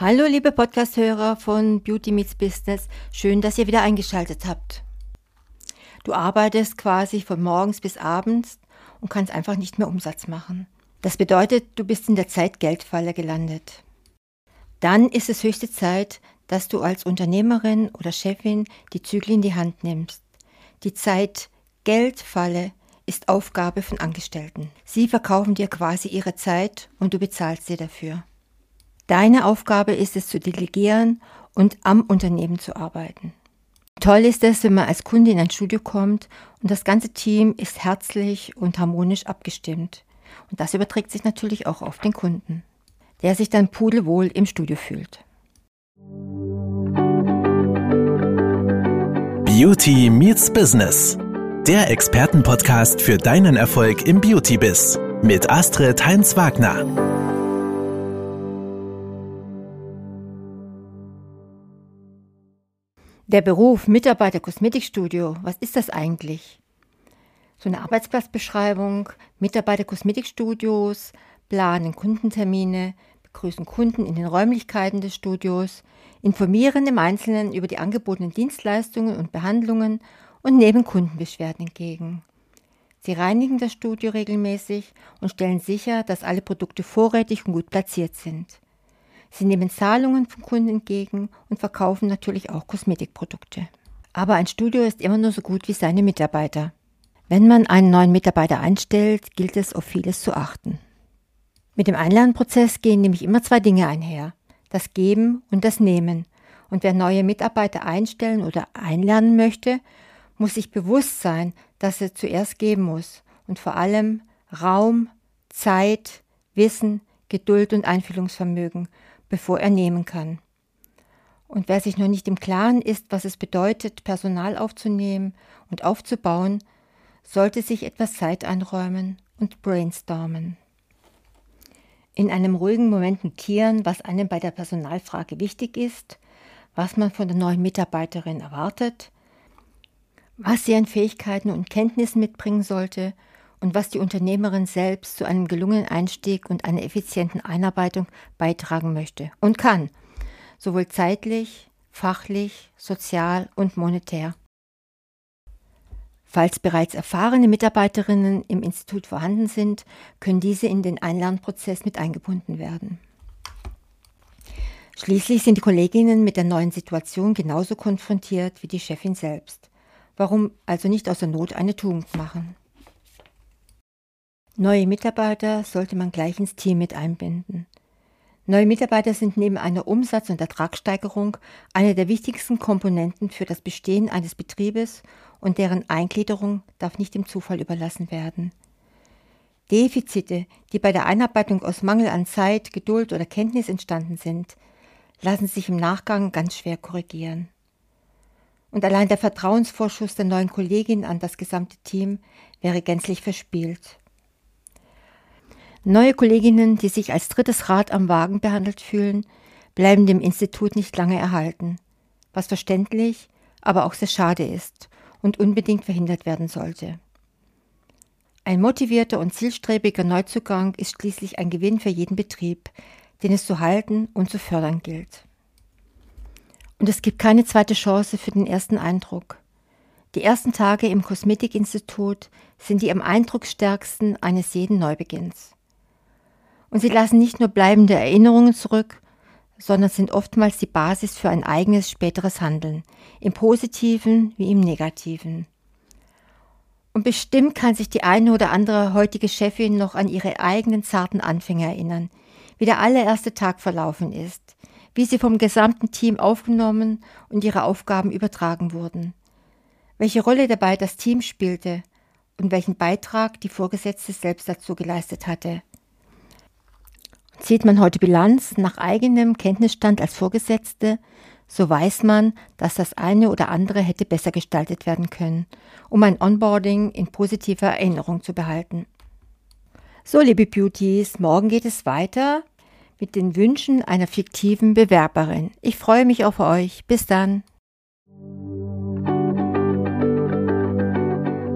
Hallo liebe Podcast-Hörer von Beauty Meets Business, schön, dass ihr wieder eingeschaltet habt. Du arbeitest quasi von morgens bis abends und kannst einfach nicht mehr Umsatz machen. Das bedeutet, du bist in der Zeit-Geld-Falle gelandet. Dann ist es höchste Zeit, dass du als Unternehmerin oder Chefin die Zügel in die Hand nimmst. Die Zeit-Geld-Falle ist Aufgabe von Angestellten. Sie verkaufen dir quasi ihre Zeit und du bezahlst sie dafür. Deine Aufgabe ist es zu delegieren und am Unternehmen zu arbeiten. Toll ist es, wenn man als Kunde in ein Studio kommt und das ganze Team ist herzlich und harmonisch abgestimmt. Und das überträgt sich natürlich auch auf den Kunden, der sich dann pudelwohl im Studio fühlt. Beauty meets Business. Der Expertenpodcast für deinen Erfolg im Beauty-Biz mit Astrid Heinz-Wagner. Der Beruf Mitarbeiter Kosmetikstudio, was ist das eigentlich? So eine Arbeitsplatzbeschreibung, Mitarbeiter Kosmetikstudios, planen Kundentermine, begrüßen Kunden in den Räumlichkeiten des Studios, informieren im Einzelnen über die angebotenen Dienstleistungen und Behandlungen und nehmen Kundenbeschwerden entgegen. Sie reinigen das Studio regelmäßig und stellen sicher, dass alle Produkte vorrätig und gut platziert sind. Sie nehmen Zahlungen von Kunden entgegen und verkaufen natürlich auch Kosmetikprodukte. Aber ein Studio ist immer nur so gut wie seine Mitarbeiter. Wenn man einen neuen Mitarbeiter einstellt, gilt es auf vieles zu achten. Mit dem Einlernprozess gehen nämlich immer zwei Dinge einher. Das Geben und das Nehmen. Und wer neue Mitarbeiter einstellen oder einlernen möchte, muss sich bewusst sein, dass er zuerst geben muss und vor allem Raum, Zeit, Wissen, Geduld und Einfühlungsvermögen bevor er nehmen kann. Und wer sich noch nicht im Klaren ist, was es bedeutet, Personal aufzunehmen und aufzubauen, sollte sich etwas Zeit einräumen und brainstormen. In einem ruhigen Moment notieren, was einem bei der Personalfrage wichtig ist, was man von der neuen Mitarbeiterin erwartet, was sie an Fähigkeiten und Kenntnissen mitbringen sollte und was die Unternehmerin selbst zu einem gelungenen Einstieg und einer effizienten Einarbeitung beitragen möchte und kann, sowohl zeitlich, fachlich, sozial und monetär. Falls bereits erfahrene Mitarbeiterinnen im Institut vorhanden sind, können diese in den Einlernprozess mit eingebunden werden. Schließlich sind die Kolleginnen mit der neuen Situation genauso konfrontiert wie die Chefin selbst. Warum also nicht aus der Not eine Tugend machen? Neue Mitarbeiter sollte man gleich ins Team mit einbinden. Neue Mitarbeiter sind neben einer Umsatz- und Ertragssteigerung eine der wichtigsten Komponenten für das Bestehen eines Betriebes und deren Eingliederung darf nicht dem Zufall überlassen werden. Defizite, die bei der Einarbeitung aus Mangel an Zeit, Geduld oder Kenntnis entstanden sind, lassen sich im Nachgang ganz schwer korrigieren. Und allein der Vertrauensvorschuss der neuen Kollegin an das gesamte Team wäre gänzlich verspielt. Neue Kolleginnen, die sich als drittes Rad am Wagen behandelt fühlen, bleiben dem Institut nicht lange erhalten, was verständlich, aber auch sehr schade ist und unbedingt verhindert werden sollte. Ein motivierter und zielstrebiger Neuzugang ist schließlich ein Gewinn für jeden Betrieb, den es zu halten und zu fördern gilt. Und es gibt keine zweite Chance für den ersten Eindruck. Die ersten Tage im Kosmetikinstitut sind die am eindrucksstärksten eines jeden Neubeginns. Und sie lassen nicht nur bleibende Erinnerungen zurück, sondern sind oftmals die Basis für ein eigenes späteres Handeln, im positiven wie im negativen. Und bestimmt kann sich die eine oder andere heutige Chefin noch an ihre eigenen zarten Anfänge erinnern, wie der allererste Tag verlaufen ist, wie sie vom gesamten Team aufgenommen und ihre Aufgaben übertragen wurden, welche Rolle dabei das Team spielte und welchen Beitrag die Vorgesetzte selbst dazu geleistet hatte. Zieht man heute Bilanz nach eigenem Kenntnisstand als Vorgesetzte, so weiß man, dass das eine oder andere hätte besser gestaltet werden können, um ein Onboarding in positiver Erinnerung zu behalten. So, liebe Beauties, morgen geht es weiter mit den Wünschen einer fiktiven Bewerberin. Ich freue mich auf euch. Bis dann.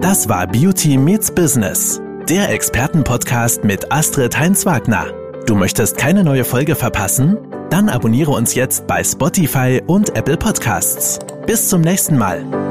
Das war Beauty Meets Business, der Expertenpodcast mit Astrid Heinz-Wagner. Du möchtest keine neue Folge verpassen? Dann abonniere uns jetzt bei Spotify und Apple Podcasts. Bis zum nächsten Mal.